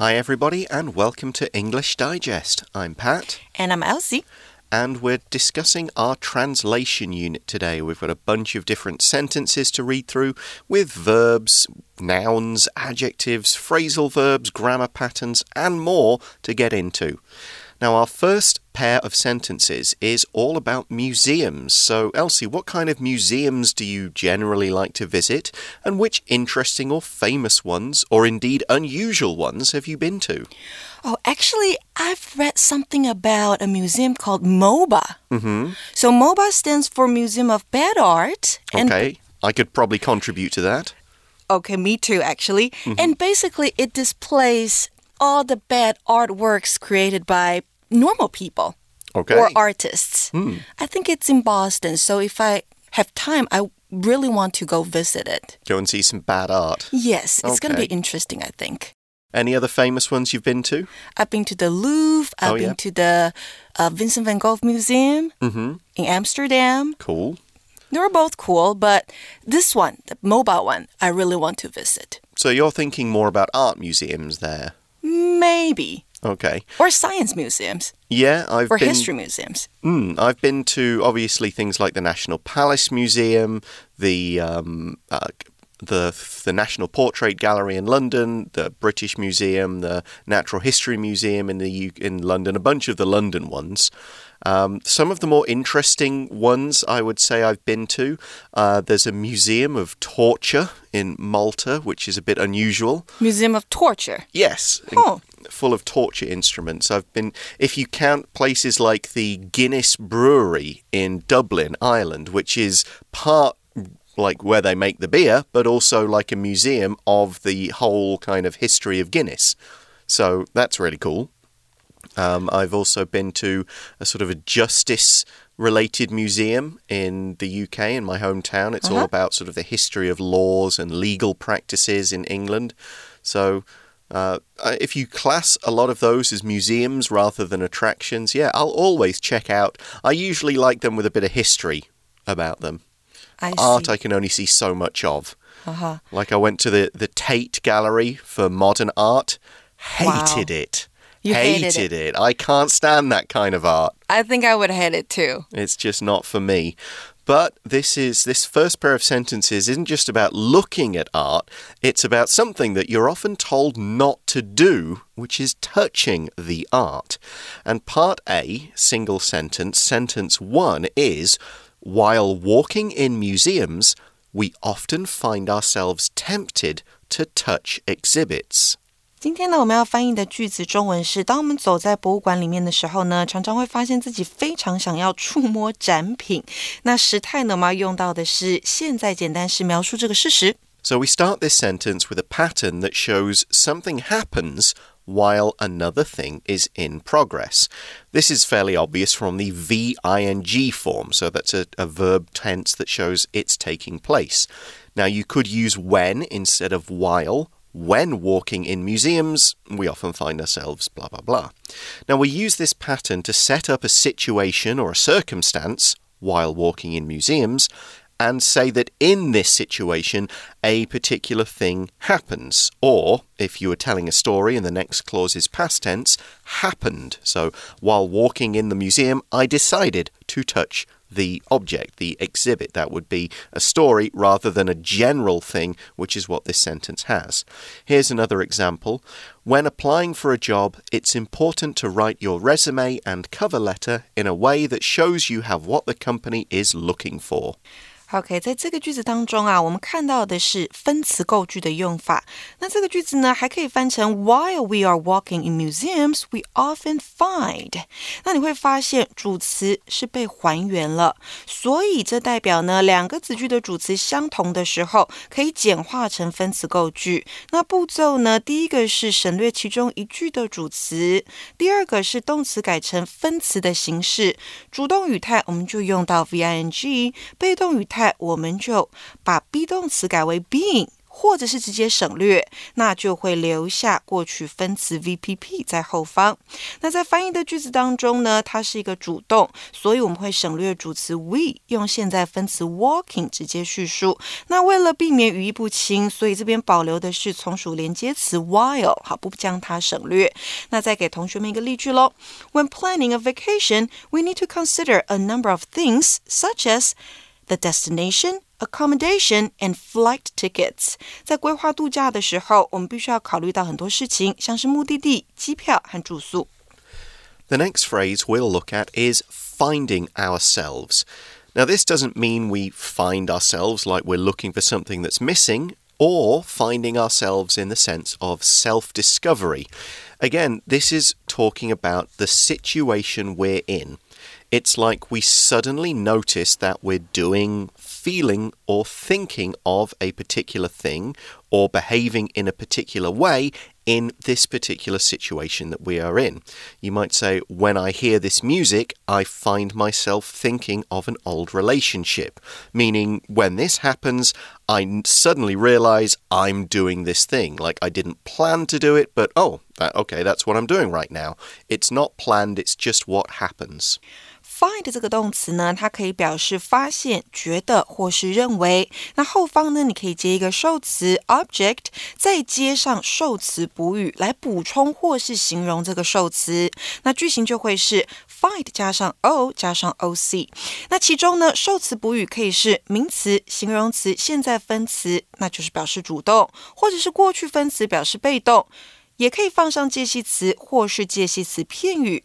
Hi, everybody, and welcome to English Digest. I'm Pat. And I'm Elsie. And we're discussing our translation unit today. We've got a bunch of different sentences to read through with verbs, nouns, adjectives, phrasal verbs, grammar patterns, and more to get into. Now, our first pair of sentences is all about museums. So, Elsie, what kind of museums do you generally like to visit? And which interesting or famous ones, or indeed unusual ones, have you been to? Oh, actually, I've read something about a museum called MOBA. Mm -hmm. So, MOBA stands for Museum of Bad Art. Okay, I could probably contribute to that. Okay, me too, actually. Mm -hmm. And basically, it displays all the bad artworks created by normal people okay. or artists. Hmm. I think it's in Boston. So if I have time, I really want to go visit it. Go and see some bad art. Yes, it's okay. going to be interesting, I think. Any other famous ones you've been to? I've been to the Louvre. I've oh, been yeah. to the uh, Vincent van Gogh Museum mm -hmm. in Amsterdam. Cool. They were both cool, but this one, the MOBA one, I really want to visit. So you're thinking more about art museums there? Maybe. Okay. Or science museums. Yeah, I've or been, history museums. Mm, I've been to obviously things like the National Palace Museum, the um, uh, the the National Portrait Gallery in London, the British Museum, the Natural History Museum in the U in London, a bunch of the London ones. Um, some of the more interesting ones I would say I've been to. Uh, there's a museum of torture in Malta, which is a bit unusual. Museum of torture. Yes. Oh. Full of torture instruments. I've been, if you count places like the Guinness Brewery in Dublin, Ireland, which is part like where they make the beer, but also like a museum of the whole kind of history of Guinness. So that's really cool. Um, I've also been to a sort of a justice related museum in the UK, in my hometown. It's uh -huh. all about sort of the history of laws and legal practices in England. So, uh, if you class a lot of those as museums rather than attractions, yeah, I'll always check out. I usually like them with a bit of history about them. I Art see. I can only see so much of. Uh -huh. Like I went to the, the Tate Gallery for modern art, hated wow. it. You hated, hated it. I can't stand that kind of art. I think I would hate it too. It's just not for me. But this is this first pair of sentences isn't just about looking at art, it's about something that you're often told not to do, which is touching the art. And part A, single sentence, sentence 1 is while walking in museums, we often find ourselves tempted to touch exhibits. 今天呢，我们要翻译的句子中文是：当我们走在博物馆里面的时候呢，常常会发现自己非常想要触摸展品。那时态呢，我们要用到的是现在简单式描述这个事实。 So we start this sentence with a pattern that shows something happens while another thing is in progress. This is fairly obvious from the VING form, so that's a, a verb tense that shows it's taking place. Now you could use when instead of while when walking in museums, we often find ourselves blah blah blah. Now, we use this pattern to set up a situation or a circumstance while walking in museums and say that in this situation a particular thing happens. Or, if you were telling a story and the next clause is past tense, happened. So, while walking in the museum, I decided to touch the object, the exhibit. That would be a story rather than a general thing, which is what this sentence has. Here's another example. When applying for a job, it's important to write your resume and cover letter in a way that shows you have what the company is looking for. OK，在这个句子当中啊，我们看到的是分词构句的用法。那这个句子呢，还可以翻成 While we are walking in museums, we often find。那你会发现主词是被还原了，所以这代表呢，两个子句的主词相同的时候，可以简化成分词构句。那步骤呢，第一个是省略其中一句的主词，第二个是动词改成分词的形式。主动语态我们就用到 V I N G，被动语态。我们就把 be 动词改为 being， 或者是直接省略，那就会留下过去分词 VPP 在后方。那在翻译的句子当中呢，它是一个主动，所以我们会省略主词 we，用现在分词 walking 直接叙述。那为了避免语义不清，所以这边保留的是从属连接词 while，好，不将它省略。那再给同学们一个例句喽：When planning a vacation, we need to consider a number of things such as the destination. accommodation and flight tickets。在规划度假的时候，我们必须要考虑到很多事情，像是目的地、机票和住宿。The next phrase we'll look at is finding ourselves. Now, this doesn't mean we find ourselves like we're looking for something that's missing or finding ourselves in the sense of self discovery. Again, this is talking about the situation we're in. It's like we suddenly notice that we're doing, feeling, or thinking of a particular thing or behaving in a particular way in this particular situation that we are in. You might say, when I hear this music, I find myself thinking of an old relationship. Meaning, when this happens, I suddenly realize I'm doing this thing. Like I didn't plan to do it, but oh, okay, that's what I'm doing right now. It's not planned, it's just what happens. Find 这个动词呢，它可以表示发现、觉得或是认为。那后方呢，你可以接一个受词 object，再接上受词补语来补充或是形容这个受词。那句型就会是 find 加上 o 加上 o c。那其中呢，受词补语可以是名词、形容词、现在分词，那就是表示主动，或者是过去分词表示被动。也可以放上介系词或是介系词片语。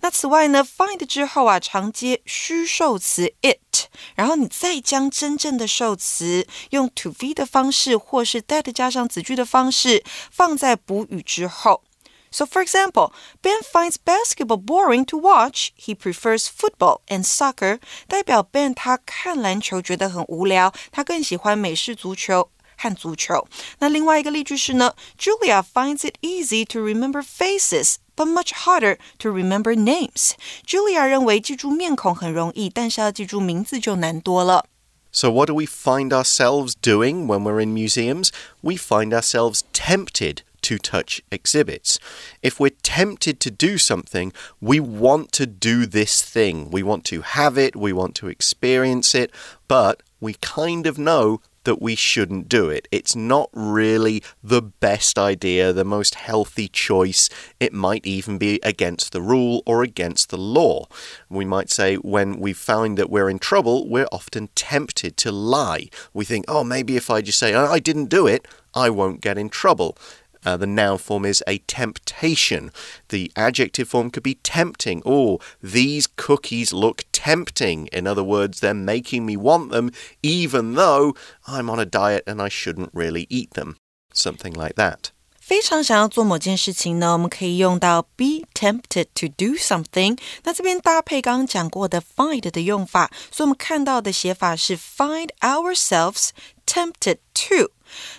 那此外呢，find 之后啊，常接虚受词 it，然后你再将真正的受词用 to be 的方式或是 that 加上子句的方式放在补语之后。So, for example, Ben finds basketball boring to watch. He prefers football and soccer. 代表 Ben 他看篮球觉得很无聊，他更喜欢美式足球。和足球。那另外一个例句是呢，Julia finds it easy to remember faces。 But much harder to remember names. Julia 认为记住面孔很容易，但是要记住名字就难多了。So, what do we find ourselves doing when we're in museums? We find ourselves tempted to touch exhibits. If we're tempted to do something, we want to do this thing. We want to have it, we want to experience it, but we kind of know that we shouldn't do it. It's not really the best idea, the most healthy choice. It might even be against the rule or against the law. We might say when we find that we're in trouble, we're often tempted to lie. We think, oh, maybe if I just say, I didn't do it, I won't get in trouble. Uh, the noun form is a temptation. The adjective form could be tempting. Oh, these cookies look tempting. In other words, they're making me want them, even though I'm on a diet and I shouldn't really eat them. Something like that. 非常想要做某件事情呢，我们可以用到 be tempted to do something。那这边搭配刚刚讲过的 find 的用法，所以我们看到的写法是 find ourselves tempted to。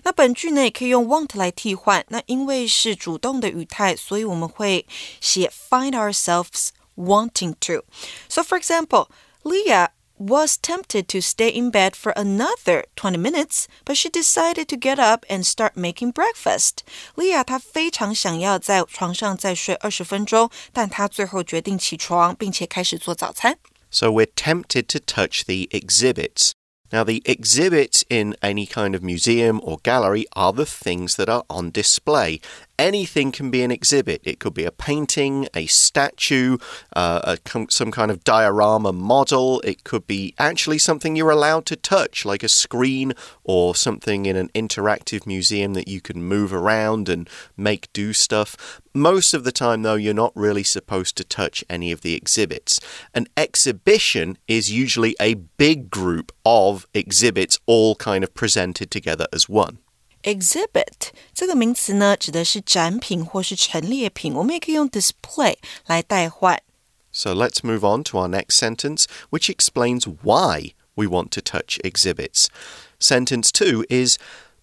那本句呢也可以用 want 来替换。那因为是主动的语态，所以我们会写 find ourselves wanting to. So for example, Leah was tempted to stay in bed for another 20 minutes, but she decided to get up and start making breakfast. 莉亚她非常想要在床上再睡二十分钟，但她最后决定起床，并且开始做早餐。So we're tempted to touch the exhibits. Now, the exhibits in any kind of museum or gallery are the things that are on display. Anything can be an exhibit. It could be a painting, a statue, uh, a, some kind of diorama model. It could be actually something you're allowed to touch, like a screen or something in an interactive museum that you can move around and make do stuff. Most of the time, though, you're not really supposed to touch any of the exhibits. An exhibition is usually a big group of exhibits all kind of presented together as one Exhibit 这个名词呢，指的是展品或是陈列品，我们也可以用 display 来代换。So let's move on to our next sentence, which explains why we want to touch exhibits. Sentence two is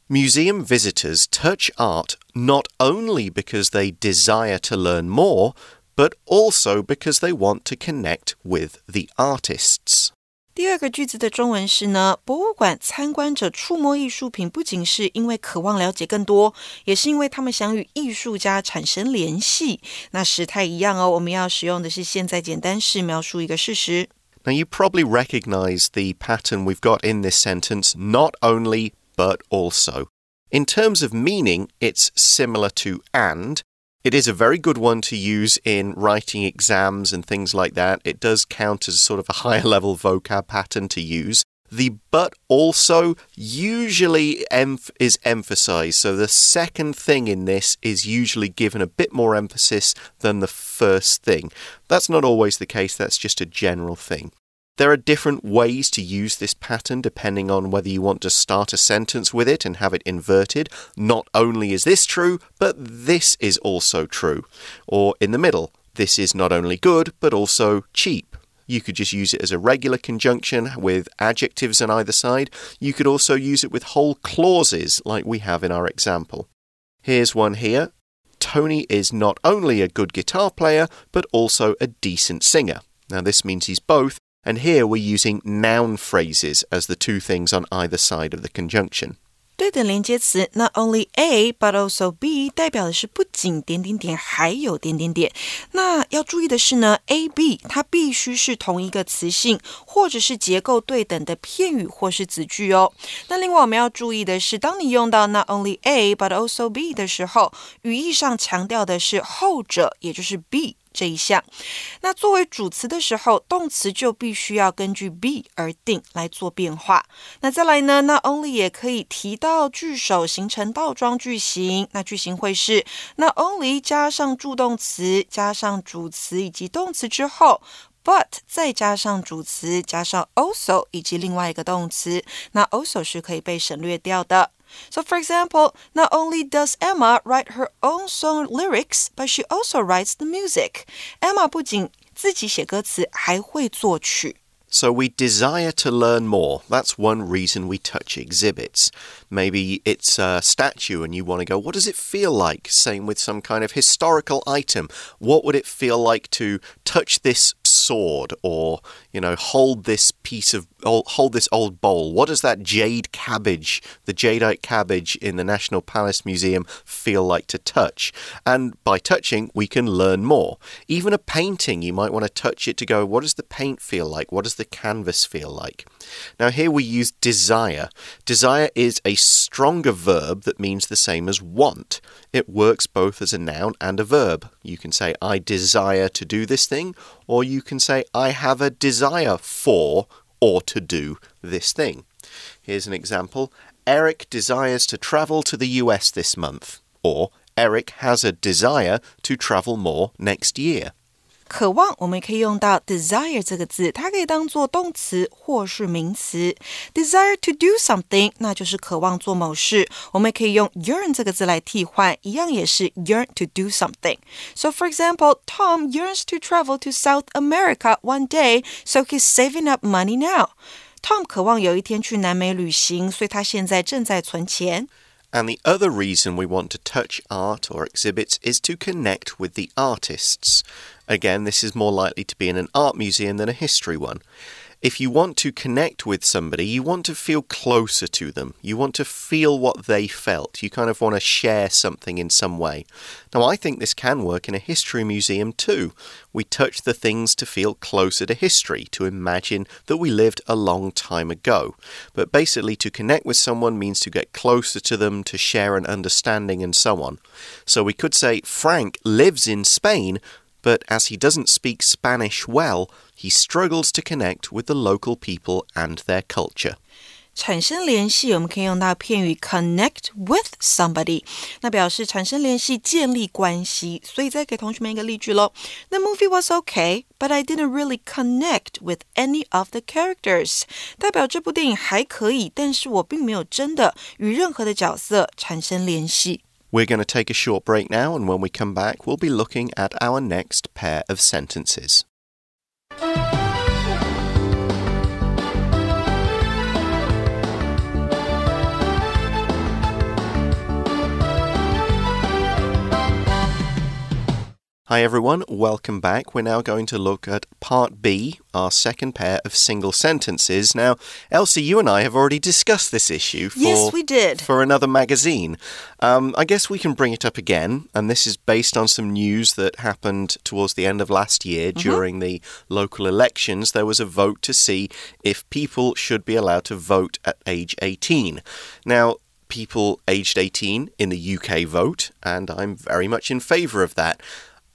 Museum visitors touch art not only because they desire to learn more, but also because they want to connect with the artists. 第二个句子的中文是呢，博物馆参观者触摸艺术品，不仅是因为渴望了解更多，也是因为他们想与艺术家产生联系。那时态一样哦，我们要使用的是现在简单式描述一个事实。Now you probably recognize the pattern we've got in this sentence, not only but also. In terms of meaning, it's similar to and. It is a very good one to use in writing exams and things like that. It does count as sort of a higher level vocab pattern to use. The but also usually emph is emphasized. So the second thing in this is usually given a bit more emphasis than the first thing. That's not always the case, that's just a general thing. There are different ways to use this pattern depending on whether you want to start a sentence with it and have it inverted. Not only is this true, but this is also true. Or in the middle, this is not only good, but also cheap. You could just use it as a regular conjunction with adjectives on either side. You could also use it with whole clauses like we have in our example. Here's one here. Tony is not only a good guitar player, but also a decent singer. Now, this means he's both, and here we're using noun phrases as the two things on either side of the conjunction. 对等连接词 not only A but also B 代表的是不仅点点点，还有点点点。那要注意的是呢，A B 它必须是同一个词性，或者是结构对等的片语或是子句哦。那另外我们要注意的是，当你用到 not only A but also B 的时候，语义上强调的是后者，也就是 B。 这一项，那作为主词的时候，动词就必须要根据 be 而定来做变化。那再来呢？那 only 也可以提到句首形成倒装句型，那句型会是那 only 加上助动词加上主词以及动词之后。but 再加上主词，加上 also 以及另外一个动词，那 also 是可以被省略掉的。So, for example, not only does Emma write her own song lyrics, but she also writes the music. Emma 不仅自己写歌词，还会作曲。so we desire to learn more. That's one reason we touch exhibits. Maybe it's a statue and you want to go, what does it feel like? Same with some kind of historical item. What would it feel like to touch this sword or, you know, hold this piece of, hold this old bowl? What does that jade cabbage, the jadeite cabbage in the National Palace Museum feel like to touch? And by touching, we can learn more. Even a painting, you might want to touch it to go, what does the paint feel like? What does the canvas feel like? Now, here we use desire. Desire is a stronger verb that means the same as want. It works both as a noun and a verb. You can say, I desire to do this thing, or you can say, I have a desire for or to do this thing. Here's an example Eric desires to travel to the US this month, or Eric has a desire to travel more next year. 渴望，我们可以用到 desire 这个字，它可以当做动词或是名词。desire to do something，那就是渴望做某事。我们可以用 yearn 这个字来替换，一样也是 yearn to do something。So for example, Tom yearns to travel to South America one day, so he's saving up money now. Tom 渴望有一天去南美旅行，所以他现在正在存钱。And the other reason we want to touch art or exhibits is to connect with the artists. Again, this is more likely to be in an art museum than a history one if you want to connect with somebody, you want to feel closer to them. You want to feel what they felt. You kind of want to share something in some way. Now, I think this can work in a history museum too. We touch the things to feel closer to history, to imagine that we lived a long time ago. But basically, to connect with someone means to get closer to them, to share an understanding, and so on. So we could say Frank lives in Spain but as he doesn't speak Spanish well, he struggles to connect with the local people and their culture. 产生联系，我们可以用到片语 connect with somebody，那表示产生联系、建立关系。所以再给同学们一个例句喽：The movie was okay, but I didn't really connect with any of the characters。代表这部电影还可以，但是我并没有真的与任何的角色产生联系。 We're going to take a short break now, and when we come back, we'll be looking at our next pair of sentences. Hi everyone, welcome back. We're now going to look at part B, our second pair of single sentences. Now, Elsie, you and I have already discussed this issue for, Yes, we did. for another magazine. Um, I guess we can bring it up again, and this is based on some news that happened towards the end of last year Mm-hmm. during the local elections. There was a vote to see if people should be allowed to vote at age 18. Now, people aged 18 in the UK vote, and I'm very much in favour of that.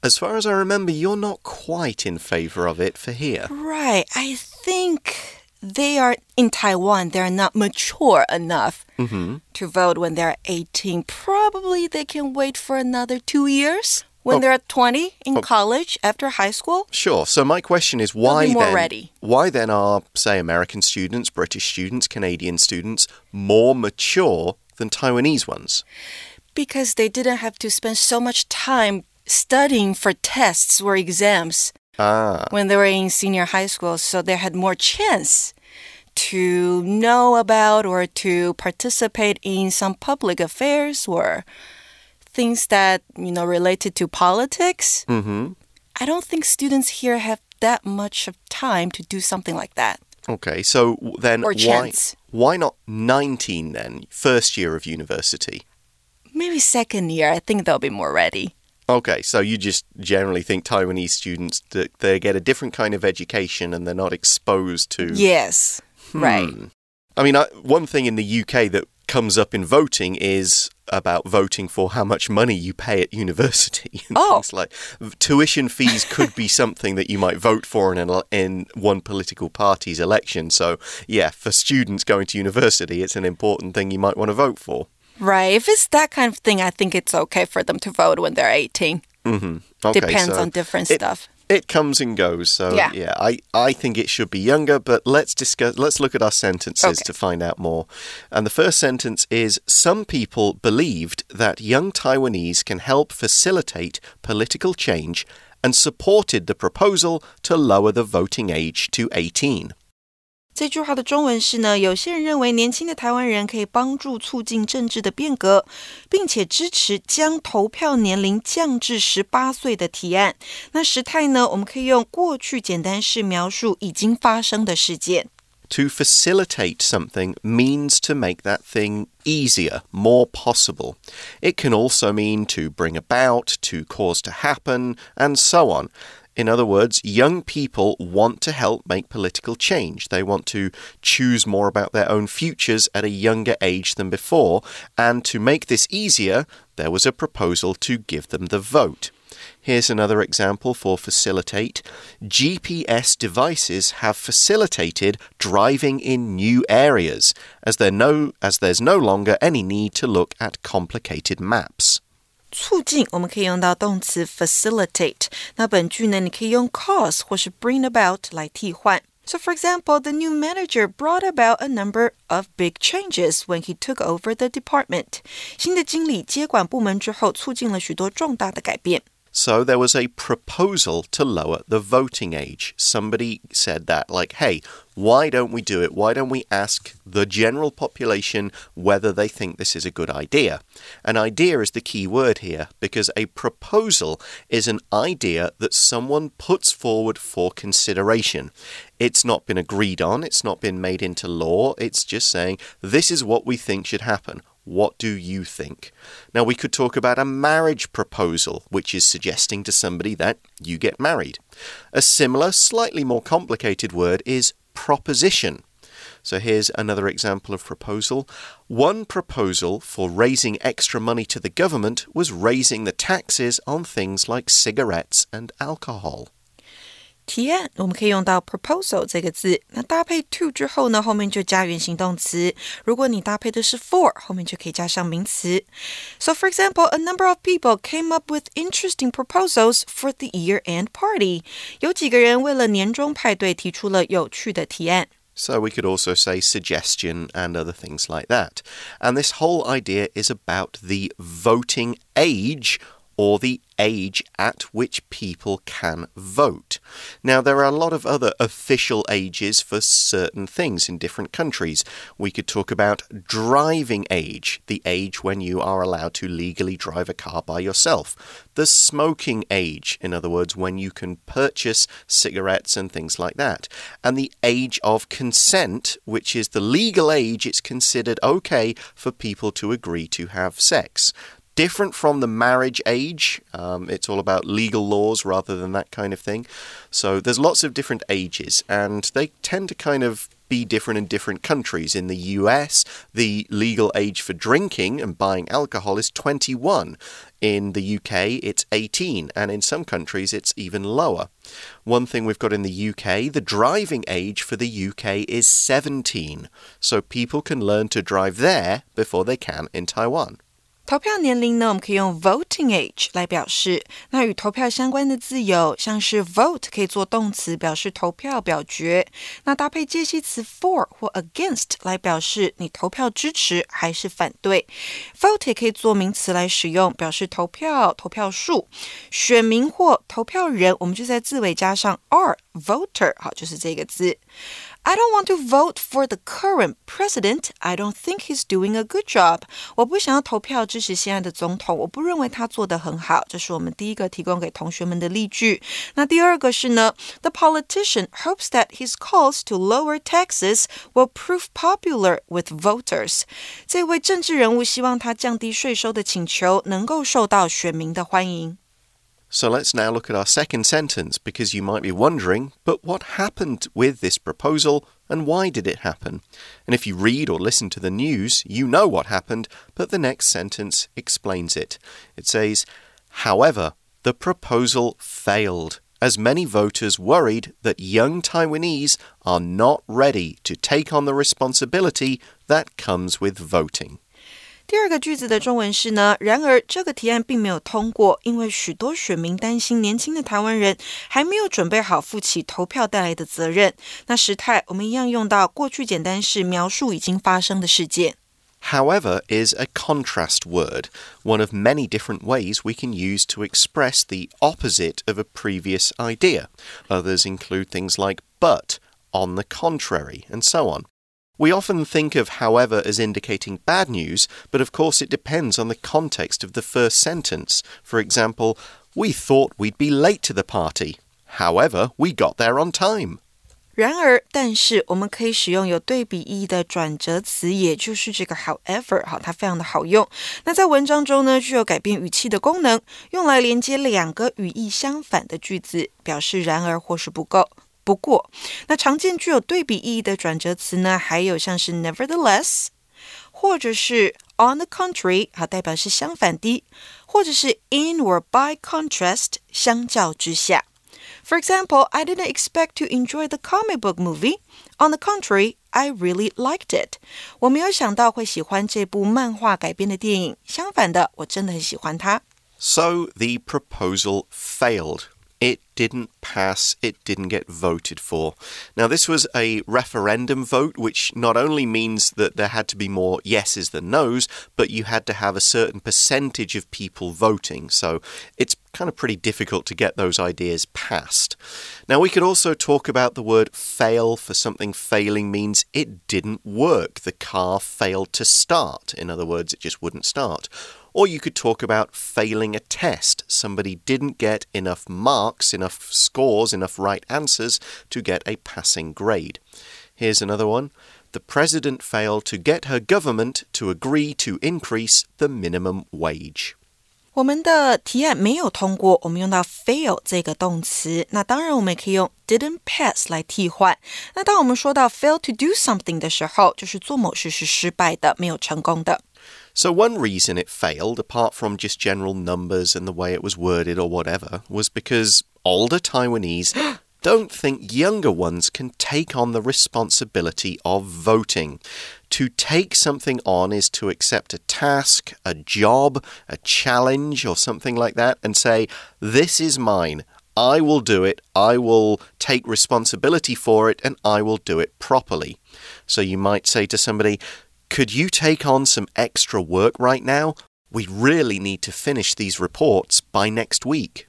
As far as I remember, you're not quite in favour of it for here. Right. I think they are in Taiwan, they're not mature enough mm-hmm. to vote when they're 18. Probably they can wait for another two years when Oh. they're 20 in oh. college after high school. Sure. So my question is why then ready. why then are say American students, British students, Canadian students more mature than Taiwanese ones? Because they didn't have to spend so much time studying for tests or exams Ah, when they were in senior high school, so they had more chance to know about or to participate in some public affairs or things that, you know, related to politics. mhm. I don't think students here have that much of time to do something like that. Okay. So then Or why chance. why not 19 then? First year of university. Maybe second year, I think they'll be more ready. Okay, so you just generally think Taiwanese students that they get a different kind of education and they're not exposed to Yes. Hmm. Right. I mean, I, one thing in the UK that comes up in voting is about voting for how much money you pay at university. and Oh. things like tuition fees could be something that you might vote for in an, in one political party's election. So, yeah, for students going to university, it's an important thing you might want to vote for. Right. If it's that kind of thing, I think it's okay for them to vote when they're 18. hmm Okay, Depends so on different it- stuff. It comes and goes. So Yeah. I, I think it should be younger, but let's discuss let's look at our sentences Okay. to find out more. And the first sentence is some people believed that young Taiwanese can help facilitate political change and supported the proposal to lower the voting age to 18. 这句话的中文是呢，有些人认为年轻的台湾人可以帮助促进政治的变革，并且支持将投票年龄降至十八岁的提案。那时态呢，我们可以用过去简单式描述已经发生的事件。 To facilitate something means to make that thing easier, more possible. It can also mean to bring about, to cause to happen, and so on. In other words, young people want to help make political change. They want to choose more about their own futures at a younger age than before. And to make this easier, there was a proposal to give them the vote. Here's another example for facilitate. GPS devices have facilitated driving in new areas as no as there's no longer any need to look at complicated maps. 促进我们可以用到动词 facilitate。那本句呢，你可以用 cause 或是 bring about 来替换。So, for example, the new manager brought about a number of big changes when he took over the department. 新的经理接管部门之后，促进了许多重大的改变。 So there was a proposal to lower the voting age. Somebody said that, like, hey, why don't we do it? Why don't we ask the general population whether they think this is a good idea? An idea is the key word here because a proposal is an idea that someone puts forward for consideration. It's not been agreed on, it's not been made into law, it's just saying, this is what we think should happen. What do you think? Now, we could talk about a marriage proposal, which is suggesting to somebody that you get married. A similar, slightly more complicated word is proposition. So here's another example of proposal. One proposal for raising extra money to the government was raising the taxes on things like cigarettes and alcohol. 提案我们可以用到 proposal 这个字，那搭配 to 之后呢，后面就加原形动词。如果你搭配的是 for，后面就可以加上名词。So, for example, a number of people came up with interesting proposals for the year-end party. 有几个人为了年终派对提出了有趣的提案。 So we could also say suggestion and other things like that. And this whole idea is about the voting age or the age at which people can vote. Now, there are a lot of other official ages for certain things in different countries. We could talk about driving age, the age when you are allowed to legally drive a car by yourself. The smoking age, in other words, when you can purchase cigarettes and things like that. And the age of consent, which is the legal age it's considered okay for people to agree to have sex different from the marriage age. Um, it's all about legal laws rather than that kind of thing. So there's lots of different ages, and they tend to kind of be different in different countries. In the US, the legal age for drinking and buying alcohol is 21. In the UK, it's 18, and in some countries, it's even lower. One thing we've got in the UK, the driving age for the UK is 17, so people can learn to drive there before they can in Taiwan. 投票年龄呢，我们可以用 voting age 来表示。那与投票相关的字有，像是 vote 可以做动词，表示投票、表决。那搭配介系词 for 或 against 来表示你投票支持还是反对。vote 也可以做名词来使用，表示投票、投票数。选民或投票人，我们就在字尾加上 r voter，好，就是这个字。I don't want to vote for the current president. I don't think he's doing a good job. 我不想要投票支持现在的总统，我不认为他做得很好。这是我们第一个提供给同学们的例句。那第二个是呢？The politician hopes that his calls to lower taxes will prove popular with voters. 这位政治人物希望他降低税收的请求能够受到选民的欢迎。 So let's now look at our second sentence because you might be wondering, but what happened with this proposal and why did it happen? And if you read or listen to the news, you know what happened, but the next sentence explains it. It says, However, the proposal failed as many voters worried that young Taiwanese are not ready to take on the responsibility that comes with voting. 第二个句子的中文是呢，然而这个提案并没有通过，因为许多选民担心年轻的台湾人还没有准备好负起投票带来的责任。那时态我们一样用到过去简单式描述已经发生的事件。However is a contrast word, one of many different ways we can use to express the opposite of a previous idea. Others include things like but, on the contrary, and so on. We often think of however as indicating bad news, but of course it depends on the context of the first sentence. For example, we thought we'd be late to the party. However, we got there on time. 然而，但是我们可以使用有对比意义的转折词，也就是这个 however，好，它非常的好用。那在文章中呢，具有改变语气的功能，用来连接两个语义相反的句子，表示然而或是不够。 不过，那常见具有对比意义的转折词呢，还有像是 nevertheless，或者是 on the contrary，好，代表是相反的，或者是 in or by contrast，相较之下。For example, I didn't expect to enjoy the comic book movie. On the contrary, I really liked it. 我没有想到会喜欢这部漫画改编的电影，相反的，我真的很喜欢它。So the proposal failed it didn't pass, it didn't get voted for. Now, this was a referendum vote, which not only means that there had to be more yeses than nos, but you had to have a certain percentage of people voting. So it's kind of pretty difficult to get those ideas passed. Now, we could also talk about the word fail for something failing means it didn't work. The car failed to start. In other words, it just wouldn't start. Or you could talk about failing a test. Somebody didn't get enough marks, enough scores, enough right answers to get a passing grade. Here's another one. The president failed to get her government to agree to increase the minimum wage. 我们的提案没有通过，我们用到 fail 这个动词。那当然，我们也可以用 didn't pass 来替换。那当我们说到 fail to do something 的时候，就是做某事是失败的，没有成功的。 So, one reason it failed, apart from just general numbers and the way it was worded or whatever, was because older Taiwanese don't think younger ones can take on the responsibility of voting. To take something on is to accept a task, a job, a challenge, or something like that, and say, This is mine. I will do it. I will take responsibility for it, and I will do it properly. So you might say to somebody, could you take on some extra work right now? We really need to finish these reports by next week.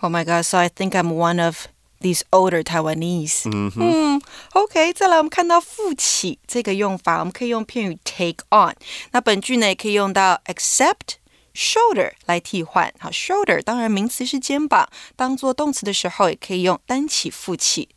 Oh my God, so I think I'm one of these older Taiwanese。嗯嗯，OK，再来我们看到负起这个用法，我们可以用片语 take on。那本句呢也可以用到 accept。shoulder 来替换，好，shoulder 当然名词是肩膀，当做动词的时候也可以用担起、负起。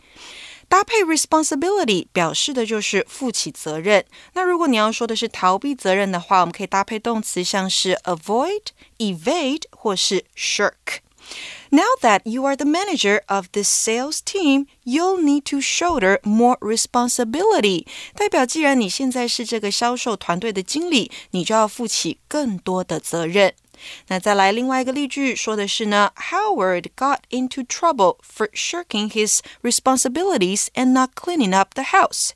搭配 responsibility 表示的就是负起责任。那如果你要说的是逃避责任的话，我们可以搭配动词，像是 avoid、evade 或是 shirk。Now that you are the manager of this sales team, you'll need to shoulder more responsibility. 代表既然你现在是这个销售团队的经理，你就要负起更多的责任。 那再来另外一个例句，说的是呢，Howard got into trouble for shirking his responsibilities and not cleaning up the house.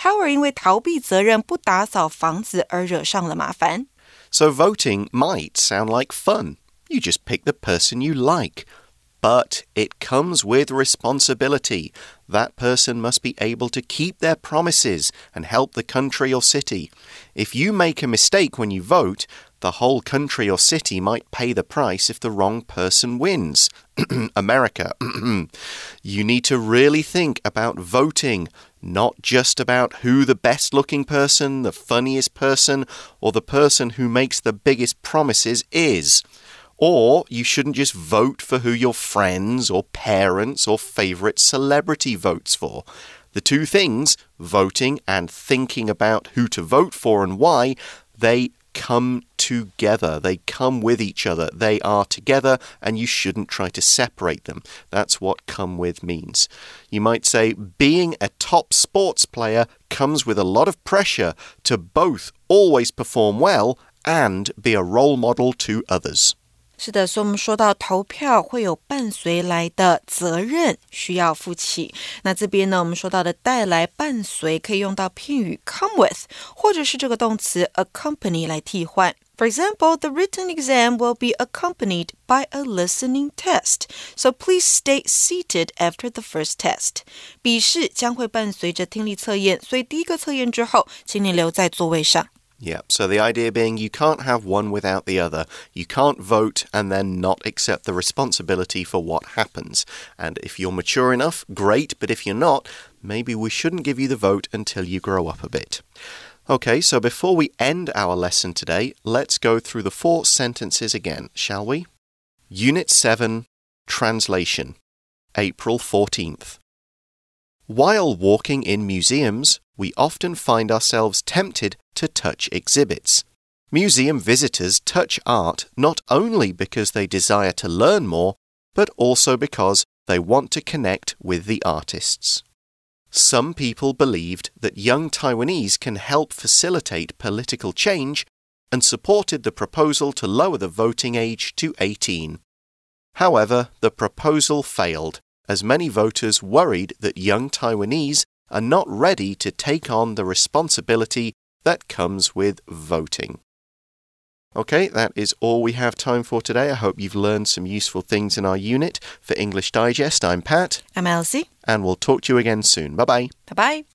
Howard 因为逃避责任不打扫房子而惹上了麻烦。So voting might sound like fun. You just pick the person you like. But it comes with responsibility. That person must be able to keep their promises and help the country or city. If you make a mistake when you vote, the whole country or city might pay the price if the wrong person wins. America. you need to really think about voting, not just about who the best looking person, the funniest person, or the person who makes the biggest promises is. Or you shouldn't just vote for who your friends or parents or favorite celebrity votes for. The two things, voting and thinking about who to vote for and why, they come together. They come with each other. They are together, and you shouldn't try to separate them. That's what come with means. You might say being a top sports player comes with a lot of pressure to both always perform well and be a role model to others. 是的，所以我们说到投票会有伴随来的责任需要负起。那这边呢，我们说到的带来、伴随可以用到片语 come with，或者是这个动词 accompany 来替换。For example, the written exam will be accompanied by a listening test. So please stay seated after the first test. 笔试将会伴随着听力测验，所以第一个测验之后，请你留在座位上。Yeah, so the idea being you can't have one without the other. You can't vote and then not accept the responsibility for what happens. And if you're mature enough, great, but if you're not, maybe we shouldn't give you the vote until you grow up a bit. Okay, so before we end our lesson today, let's go through the four sentences again, shall we? Unit 7 Translation April 14th. While walking in museums, we often find ourselves tempted to touch exhibits. Museum visitors touch art not only because they desire to learn more, but also because they want to connect with the artists. Some people believed that young Taiwanese can help facilitate political change and supported the proposal to lower the voting age to 18. However, the proposal failed as many voters worried that young Taiwanese are not ready to take on the responsibility that comes with voting. Okay, that is all we have time for today. I hope you've learned some useful things in our unit. For English Digest, I'm Pat. I'm Elsie. And we'll talk to you again soon. Bye bye. Bye bye.